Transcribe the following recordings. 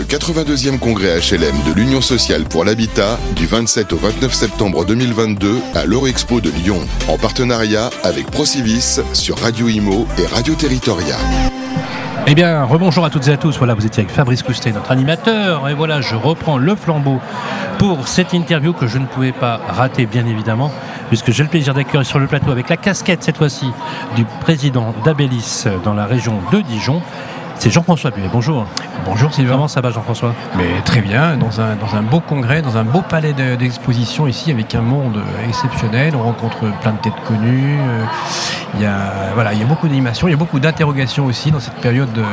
le 82e congrès HLM de l'Union sociale pour l'habitat du 27 au 29 septembre 2022 à l'Eurexpo de Lyon, en partenariat avec Procivis sur Radio Imo et Radio Territoria. Eh bien, rebonjour à toutes et à tous. Voilà, vous étiez avec Fabrice Coustet, notre animateur. Et voilà, je reprends le flambeau pour cette interview que je ne pouvais pas rater, bien évidemment, puisque j'ai le plaisir d'accueillir sur le plateau avec la casquette, cette fois-ci, du président d'Abélis dans la région de Dijon. C'est Jean-François Buet. Bonjour. Bonjour Sylvain. Comment ça va Jean-François? Mais très bien, dans un, dans un beau congrès, dans un beau palais d'exposition ici avec un monde exceptionnel. On rencontre plein de têtes connues. Euh, il y a, voilà, il y a beaucoup d'animations, il y a beaucoup d'interrogations aussi dans cette période euh,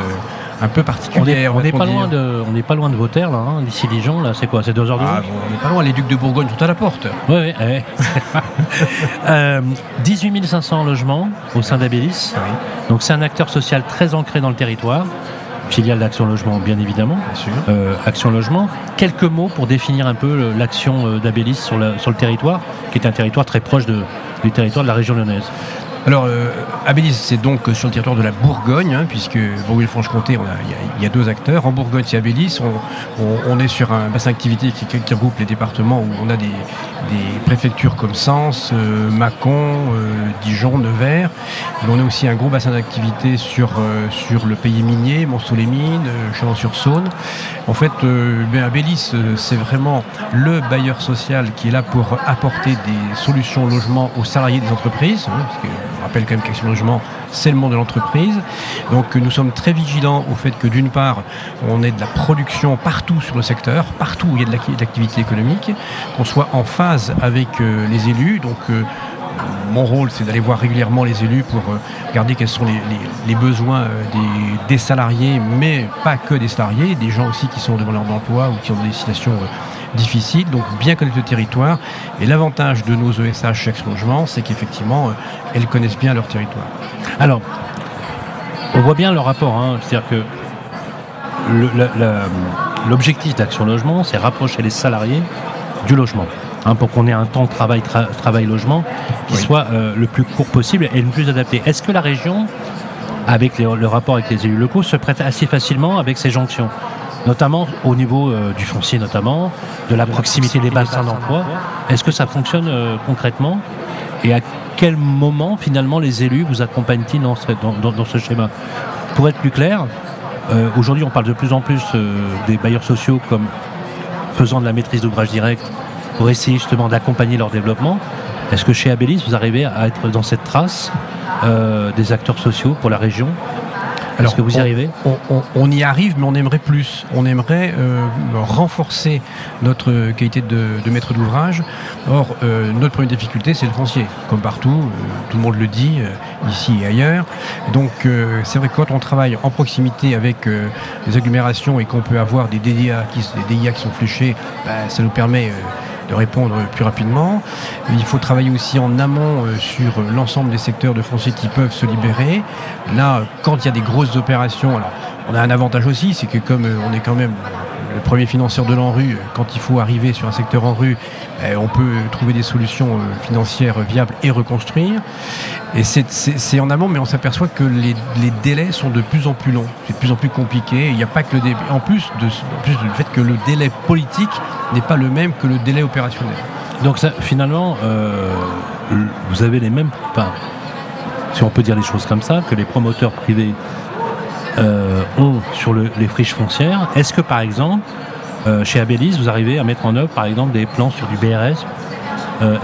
un peu particulière. On n'est pas, loin de, on pas loin de vos terres, là, hein, d'ici Dijon, là, c'est quoi C'est deux heures de ah, On n'est pas loin, les ducs de Bourgogne sont à la porte. Oui, oui. 18 500 logements au sein d'Abélis. Donc c'est un acteur social très ancré dans le territoire filiale d'Action Logement, bien évidemment. Euh, Action Logement. Quelques mots pour définir un peu l'action euh, d'Abélis sur, sur, le territoire, qui est un territoire très proche de, du territoire de la région lyonnaise. Alors, euh, Abélis, c'est donc sur le territoire de la Bourgogne, hein, puisque Bourgogne-Franche-Comté, il y, a deux acteurs. En Bourgogne, c'est Abélis. On, est sur un bassin d'activité qui, regroupe les départements où on a des, préfectures comme Sens, euh, Mâcon, euh, Dijon, Nevers. Mais on a aussi un gros bassin d'activité sur, sur le pays minier, Monceau-les-Mines, Chalon-sur-Saône. En fait, ben, Abélis, c'est vraiment le bailleur social qui est là pour apporter des solutions logement aux salariés des entreprises. Hein, on rappelle quand même qu'Action Logement, c'est le monde de l'entreprise. Donc nous sommes très vigilants au fait que d'une part, on ait de la production partout sur le secteur, partout où il y a de l'activité économique, qu'on soit en phase avec euh, les élus. Donc euh, mon rôle, c'est d'aller voir régulièrement les élus pour euh, regarder quels sont les, besoins des, salariés, mais pas que des salariés, des gens aussi qui sont devant leur emploi ou qui ont des situations difficile, donc bien connaître le territoire. Et l'avantage de nos ESH chez Logement, c'est qu'effectivement, euh, elles connaissent bien leur territoire. Alors, on voit bien le rapport, hein. c'est-à-dire que l'objectif d'Action Logement, c'est rapprocher les salariés du logement. Hein, pour qu'on ait un temps de travail, travail logement qui soit euh, le plus court possible et le plus adapté. Est-ce que la région, avec le rapport avec les élus locaux, se prête assez facilement avec ces jonctions? Notamment au niveau euh, du foncier notamment, de la proximité des bassins d'emploi. Est-ce que ça fonctionne euh, concrètement? Et à quel moment finalement les élus vous accompagnent-ils dans, ce schéma? Pour être plus clair, euh, aujourd'hui on parle de plus en plus des bailleurs sociaux comme faisant de la maîtrise d'ouvrage direct pour essayer justement d'accompagner leur développement. Est-ce que chez Abélis, vous arrivez à être dans cette trace des acteurs sociaux pour la région? Est-ce que vous y arrivez on, y arrive, mais on aimerait plus. On aimerait euh, renforcer notre qualité de, maître d'ouvrage. Or, euh, notre première difficulté, c'est le foncier. Comme partout, euh, tout le monde le dit, ici et ailleurs. Donc, c'est vrai que quand on travaille en proximité avec les agglomérations et qu'on peut avoir des DIA qui, des DIA qui sont fléchés, bah, ça nous permet de répondre plus rapidement. Il faut travailler aussi en amont euh, sur l'ensemble des secteurs de foncier qui peuvent se libérer. Là, quand il y a des grosses opérations, alors on a un avantage aussi, c'est que comme euh, on est quand même le premier financeur de l'ANRU, quand il faut arriver sur un secteur en rue, eh, on peut trouver des solutions euh, financières viables et reconstruire. Et c'est en amont, mais on s'aperçoit que les, délais sont de plus en plus longs, c'est de plus en plus compliqué. Il n'y a pas que le en plus du fait que le délai politique n'est pas le même que le délai opérationnel. Donc ça, finalement, euh, vous avez les mêmes, enfin, si on peut dire les choses comme ça, que les promoteurs privés euh, ont sur les friches foncières. Est-ce que par exemple, euh, chez Abélis, vous arrivez à mettre en œuvre par exemple des plans sur du BRS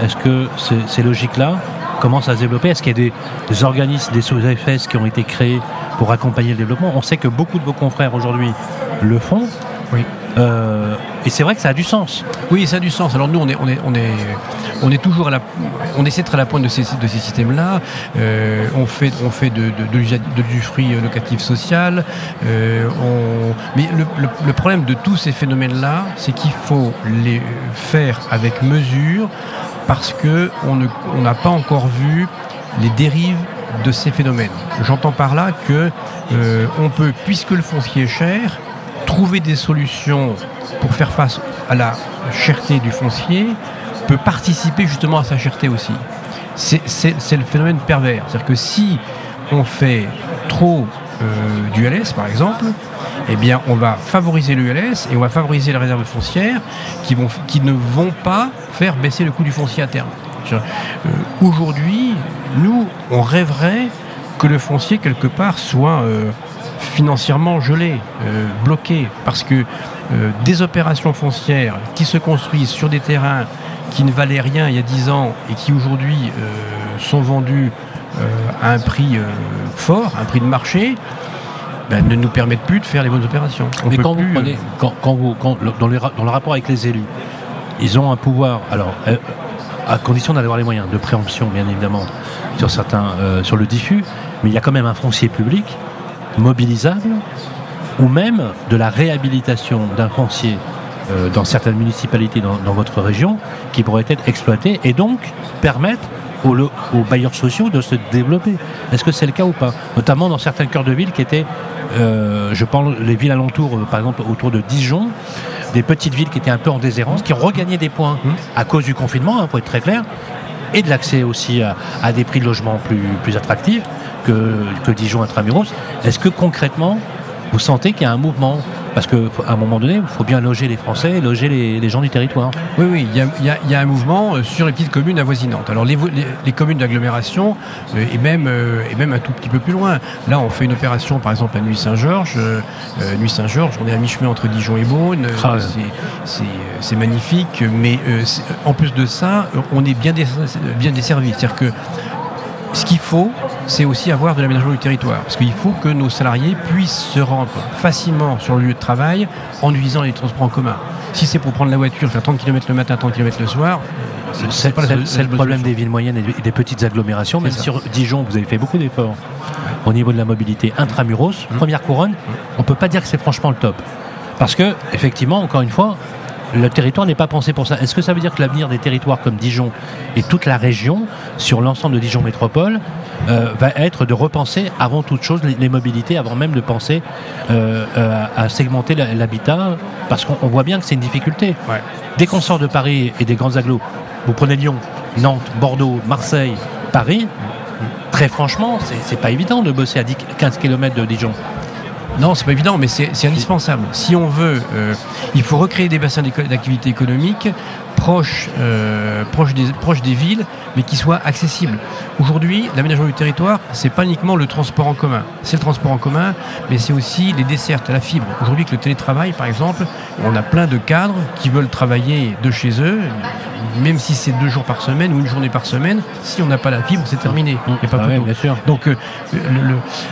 Est-ce que ces logiques-là commencent à se développer? Est-ce qu'il y a des, organismes, des sous-FS qui ont été créés pour accompagner le développement? On sait que beaucoup de vos confrères aujourd'hui le font. Oui. Et c'est vrai que ça a du sens. Oui, ça a du sens. Alors nous, on est, on est, on est, on est toujours à la, on essaie d'être à la pointe de ces, de ces systèmes-là. Euh, on fait, on fait de, du fruit locatif social. Euh, mais le, problème de tous ces phénomènes-là, c'est qu'il faut les faire avec mesure parce que on n'a pas encore vu les dérives de ces phénomènes. J'entends par là que euh, on peut, puisque le foncier est cher, trouver des solutions pour faire face à la cherté du foncier peut participer justement à sa cherté aussi. C'est le phénomène pervers. C'est-à-dire que si on fait trop euh, du LS par exemple, eh bien, on va favoriser l'ULS et on va favoriser les réserves foncières qui, ne vont pas faire baisser le coût du foncier à terme. Euh, aujourd'hui, nous, on rêverait que le foncier, quelque part, soit euh, financièrement gelé, euh, bloqué, parce que des opérations foncières qui se construisent sur des terrains qui ne valaient rien il y a 10 ans et qui aujourd'hui sont vendus à un prix fort, un prix de marché, ben, ne nous permettent plus de faire les bonnes opérations. Mais quand, vous prenez, quand, vous, dans, le rapport avec les élus, ils ont un pouvoir. Alors, à condition d'avoir les moyens de préemption, bien évidemment, sur, certains, euh, sur le diffus, mais il y a quand même un foncier public mobilisable, ou même de la réhabilitation d'un foncier euh, dans certaines municipalités dans, votre région, qui pourrait être exploité et donc permettre aux, bailleurs sociaux de se développer. Est-ce que c'est le cas ou pas? Notamment dans certains cœurs de ville qui étaient, euh, je pense, les villes alentours, par exemple autour de Dijon, des petites villes qui étaient un peu en déshérence, qui ont regagné des points mmh. à cause du confinement, il hein, faut être très clair, et de l'accès aussi à, des prix de logement plus, attractifs que, que Dijon intramuros. Est-ce que concrètement, vous sentez qu'il y a un mouvement parce qu'à un moment donné, il faut bien loger les Français, loger les, gens du territoire. Oui, oui, il y, a, un mouvement euh, sur les petites communes avoisinantes. Alors les, communes d'agglomération, euh, et, même, euh, et même un tout petit peu plus loin. Là, on fait une opération, par exemple, à Nuit-Saint-Georges. Nuit Saint-Georges, on est à mi-chemin entre Dijon et Beaune. Ah, c'est magnifique, mais en plus de ça, on est bien, bien desservi. C'est-à-dire que ce qu'il faut, c'est aussi avoir de l'aménagement du territoire. Parce qu'il faut que nos salariés puissent se rendre facilement sur le lieu de travail en utilisant les transports en commun. Si c'est pour prendre la voiture, faire 30 km le matin, 30 km le soir, c'est le problème des villes moyennes et des petites agglomérations. Même sur Dijon, vous avez fait beaucoup d'efforts au niveau de la mobilité intramuros, mmh. première couronne, mmh. on ne peut pas dire que c'est franchement le top. Parce que, effectivement, encore une fois, le territoire n'est pas pensé pour ça. Est-ce que ça veut dire que l'avenir des territoires comme Dijon et toute la région, sur l'ensemble de Dijon Métropole, euh, va être de repenser avant toute chose les, mobilités, avant même de penser euh, euh, à segmenter l'habitat, parce qu'on voit bien que c'est une difficulté. Dès qu'on sort de Paris et des grands agglos, vous prenez Lyon, Nantes, Bordeaux, Marseille, Paris, très franchement, c'est pas évident de bosser à 10, 15 km de Dijon. Non, c'est pas évident, mais c'est indispensable. Si on veut, euh, il faut recréer des bassins d'activité économique euh, proches, des, villes, mais qui soient accessibles. Aujourd'hui, l'aménagement du territoire, c'est pas uniquement le transport en commun. C'est le transport en commun, mais c'est aussi les dessertes la fibre. Aujourd'hui, avec le télétravail, par exemple, on a plein de cadres qui veulent travailler de chez eux, même si c'est deux jours par semaine ou une journée par semaine, si on n'a pas la fibre, c'est terminé. Et pas ah bien sûr. Donc, euh,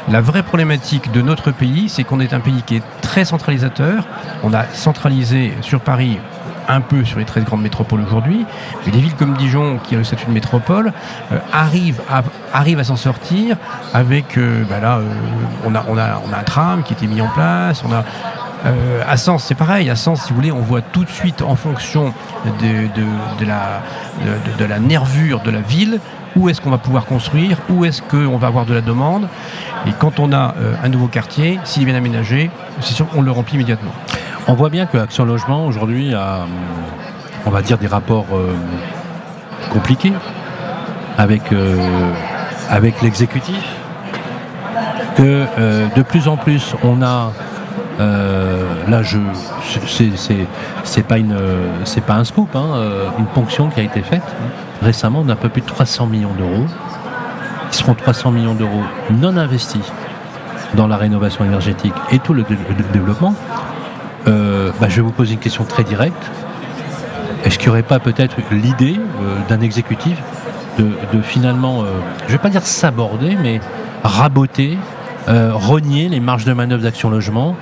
la vraie problématique de notre pays, c'est qu'on est un pays qui est très centralisateur. On a centralisé sur Paris un peu sur les 13 grandes métropoles aujourd'hui, mais des villes comme Dijon, qui a le statut de métropole, euh, arrivent à, à s'en sortir avec, euh, bah là, on, a, un tram qui a été mis en place, on a euh, à Sens, c'est pareil. À Sens, si vous voulez, on voit tout de suite en fonction de, la, de, la nervure de la ville où est-ce qu'on va pouvoir construire, où est-ce qu'on va avoir de la demande. Et quand on a euh, un nouveau quartier, s'il est bien aménagé, c'est sûr qu'on le remplit immédiatement. On voit bien que Action Logement aujourd'hui a, on va dire, des rapports euh, compliqués avec, avec l'exécutif. Que de plus en plus on a euh, là, je, c'est pas une, c'est pas un scoop, hein, euh, une ponction qui a été faite récemment d'un peu plus de 300 millions d'euros. Ils seront 300 millions d'euros non investis dans la rénovation énergétique et tout le, développement. Euh, bah, je vais vous poser une question très directe. Est-ce qu'il n'y aurait pas peut-être l'idée d'un exécutif de, finalement, je ne vais pas dire s'aborder, mais raboter euh, renier les marges de manœuvre d'Action Logement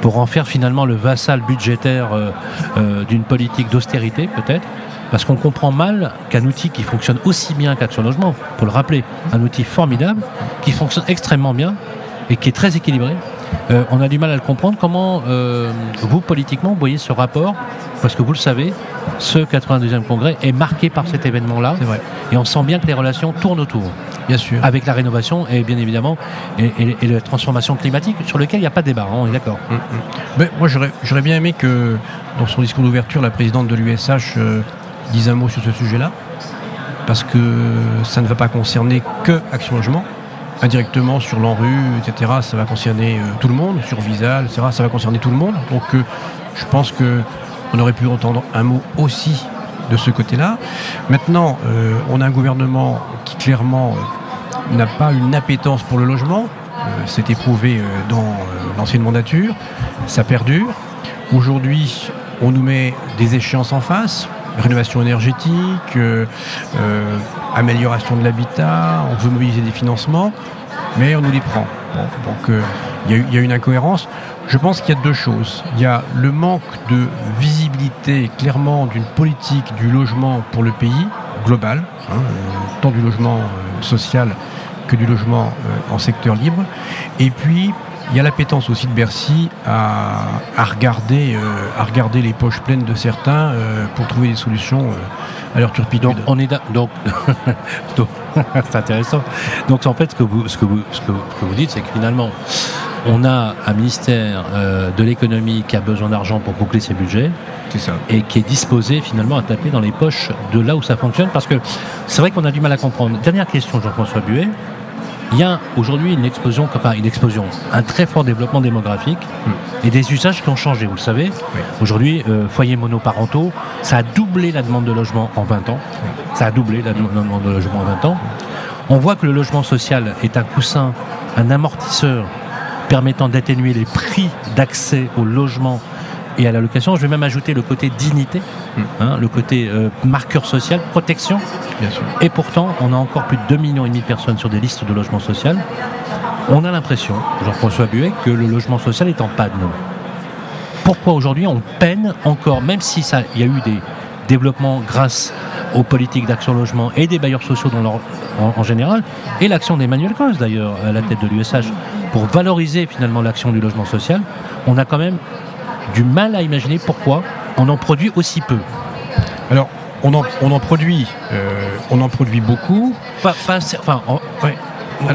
pour en faire finalement le vassal budgétaire euh, euh, d'une politique d'austérité peut-être? Parce qu'on comprend mal qu'un outil qui fonctionne aussi bien qu'Action Logement, pour le rappeler, un outil formidable, qui fonctionne extrêmement bien et qui est très équilibré, on a du mal à le comprendre. Comment vous, politiquement, vous voyez ce rapport? Parce que vous le savez, ce 92e congrès est marqué par cet événement-là. Et on sent bien que les relations tournent autour. Bien sûr. Avec la rénovation et bien évidemment et, la transformation climatique sur lequel il n'y a pas de débat, hein, on est d'accord. Mm, mm. Mais moi j'aurais bien aimé que dans son discours d'ouverture, la présidente de l'USH euh, dise un mot sur ce sujet-là. Parce que ça ne va pas concerner que Action Logement. Indirectement sur l'ANRU, etc., ça va concerner tout le monde, sur Visal, etc., ça va concerner tout le monde. Donc je pense qu'on aurait pu entendre un mot aussi de ce côté-là. Maintenant, on a un gouvernement qui clairement n'a pas une appétence pour le logement. C'est éprouvé dans l'ancienne mandature. Ça perdure. Aujourd'hui, on nous met des échéances en face, rénovation énergétique, euh, euh, amélioration de l'habitat, on veut mobiliser des financements, mais on nous les prend. donc euh, il y, a une incohérence. Je pense qu'il y a deux choses. Il y a le manque de visibilité clairement d'une politique du logement pour le pays, global, hein, tant du logement social que du logement en secteur libre. Et puis il y a l'appétence aussi de Bercy à, regarder, euh, à regarder les poches pleines de certains euh, pour trouver des solutions euh, à leur turpitude. Donc, on est donc, c'est intéressant. Donc en fait, ce que vous, ce que vous, ce que vous dites, c'est que finalement, on a un ministère de l'économie qui a besoin d'argent pour boucler ses budgets. Ça. Et qui est disposé finalement à taper dans les poches de là où ça fonctionne. Parce que c'est vrai qu'on a du mal à comprendre. Dernière question, Jean-François Buet. Il y a aujourd'hui une explosion, enfin une explosion, un très fort développement démographique et des usages qui ont changé, vous le savez. Aujourd'hui, euh, foyers monoparentaux, ça a doublé la demande de logement en 20 ans. Ça a doublé la demande de logement en 20 ans. On voit que le logement social est un coussin, un amortisseur permettant d'atténuer les prix d'accès au logement et à la location. Je vais même ajouter le côté dignité, hmm. hein, le côté euh, marqueur social, protection. Et pourtant, on a encore plus de 2,5 millions de personnes sur des listes de logement social. On a l'impression, Jean-François Buet, que le logement social est en panne. Pourquoi aujourd'hui on peine encore, même si il y a eu des développements grâce aux politiques d'action logement et des bailleurs sociaux dans leur, en, général, et l'action d'Emmanuel Cross d'ailleurs à la tête de l'USH, pour valoriser finalement l'action du logement social, on a quand même du mal à imaginer pourquoi on en produit aussi peu. Alors, on en, on en produit, euh, on en produit beaucoup. Pas, enfin,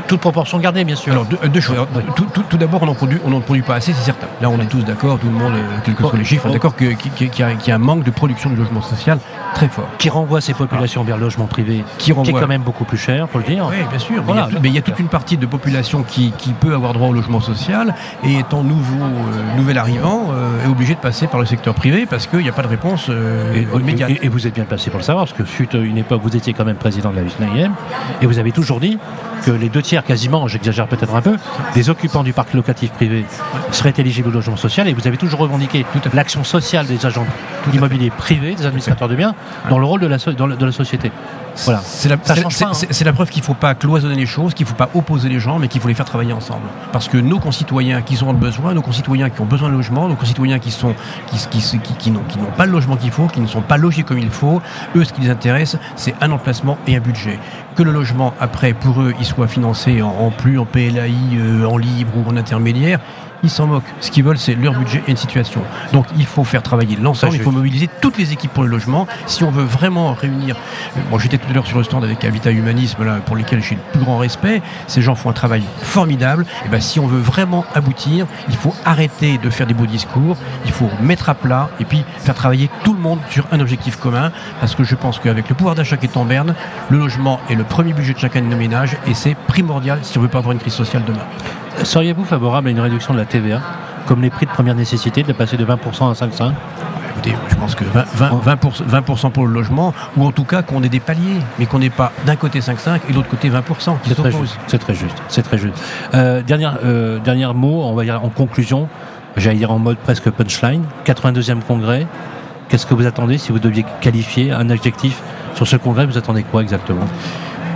toute proportion gardée, bien sûr. Alors, deux, choses. Tout, d'abord, on n'en produit, on produit pas assez, c'est certain. Là, on est tous d'accord, tout le monde, euh, quels que soient les chiffres, d'accord qu'il y, a un manque de production de logement social très fort. Qui renvoie ces populations vers le logement privé, qui, renvoie... est quand même beaucoup plus cher, faut le dire. Oui, bien sûr. Mais, il y a, toute une partie de population qui, peut avoir droit au logement social et étant nouveau, euh, nouvel arrivant, euh, est obligé de passer par le secteur privé parce qu'il n'y a pas de réponse immédiate. Et, vous êtes bien placé pour le savoir, parce que fut une époque, vous étiez quand même président de la VISNAIM et vous avez toujours dit que les deux tiers quasiment, j'exagère peut-être un peu, des occupants du parc locatif privé seraient éligibles au logement social. Et vous avez toujours revendiqué l'action sociale des agents immobiliers privés, des administrateurs de biens, dans le rôle de la, de la société. Voilà. C'est la, hein. preuve qu'il ne faut pas cloisonner les choses, qu'il ne faut pas opposer les gens, mais qu'il faut les faire travailler ensemble. Parce que nos concitoyens qui ont besoin, nos concitoyens qui ont besoin de logement, nos concitoyens qui sont qui, qui, qui, n'ont pas le logement qu'il faut, qui ne sont pas logés comme il faut, eux, ce qui les intéresse, c'est un emplacement et un budget. Que le logement, après, pour eux, il soit financé en, plus, en PLAI, euh, en libre ou en intermédiaire, ils s'en moquent. Ce qu'ils veulent, c'est leur budget et une situation. Donc il faut faire travailler l'ensemble, il faut mobiliser toutes les équipes pour le logement. Si on veut vraiment réunir. Moi, j'étais tout à l'heure sur le stand avec Habitat Humanisme, là, pour lesquels j'ai le plus grand respect. Ces gens font un travail formidable. Et ben, si on veut vraiment aboutir, il faut arrêter de faire des beaux discours, il faut mettre à plat et puis faire travailler tout le monde sur un objectif commun. Parce que je pense qu'avec le pouvoir d'achat qui est en berne, le logement est le premier budget de chacun de nos ménages et c'est primordial si on veut pas avoir une crise sociale demain. Seriez-vous favorable à une réduction de la TVA, comme les prix de première nécessité, de passer de 20% à 5,5% Écoutez, je pense que 20%, pour, le logement, ou en tout cas qu'on ait des paliers, mais qu'on n'ait pas d'un côté 5,5 et de l'autre côté 20% C'est très, juste. C'est très juste. Euh, dernière, euh, dernier mot, on va dire en conclusion, j'allais dire en mode presque punchline. 82e congrès. Qu'est-ce que vous attendez si vous deviez qualifier un adjectif sur ce congrès? Vous attendez quoi exactement?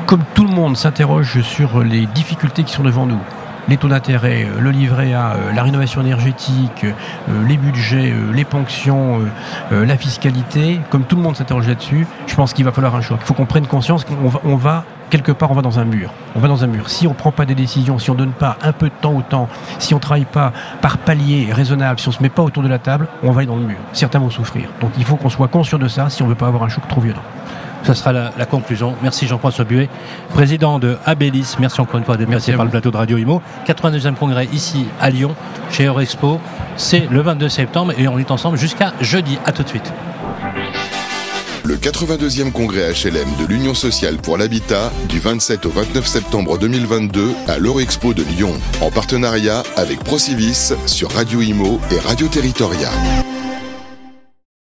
Comme tout le monde s'interroge sur les difficultés qui sont devant nous, les taux d'intérêt, euh, le livret A, euh, la rénovation énergétique, euh, les budgets, les ponctions, la fiscalité, comme tout le monde s'interroge là-dessus, je pense qu'il va falloir un choc. Il faut qu'on prenne conscience qu'on va, on va quelque part, on va dans un mur. On va dans un mur. Si on ne prend pas des décisions, si on ne donne pas un peu de temps au temps, si on ne travaille pas par palier raisonnable, si on ne se met pas autour de la table, on va aller dans le mur. Certains vont souffrir. Donc il faut qu'on soit conscient de ça si on ne veut pas avoir un choc trop violent. Ce sera la, conclusion. Merci Jean-François Buet, président de Abélis. Merci encore une fois d'être passé par le plateau de Radio Imo. 82e congrès ici à Lyon, chez Eurexpo. C'est le 22 septembre et on est ensemble jusqu'à jeudi. À tout de suite. le 82e congrès HLM de l'Union sociale pour l'habitat du 27 au 29 septembre 2022 à l'Eurexpo de Lyon, en partenariat avec Procivis sur Radio Imo et Radio Territoria.